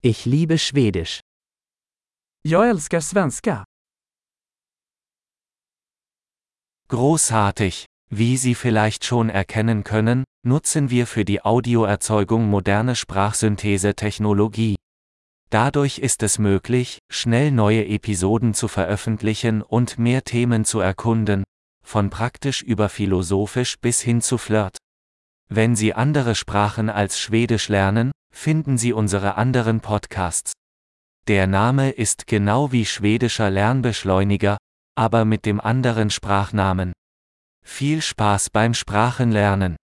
Ich liebe Schwedisch. Jag älskar svenska. Großartig! Wie Sie vielleicht schon erkennen können, nutzen wir für die Audioerzeugung moderne Sprachsynthese-Technologie. Dadurch ist es möglich, schnell neue Episoden zu veröffentlichen und mehr Themen zu erkunden, von praktisch über philosophisch bis hin zu Flirt. Wenn Sie andere Sprachen als Schwedisch lernen, finden Sie unsere anderen Podcasts. Der Name ist genau wie schwedischer Lernbeschleuniger, aber mit dem anderen Sprachnamen. Viel Spaß beim Sprachenlernen!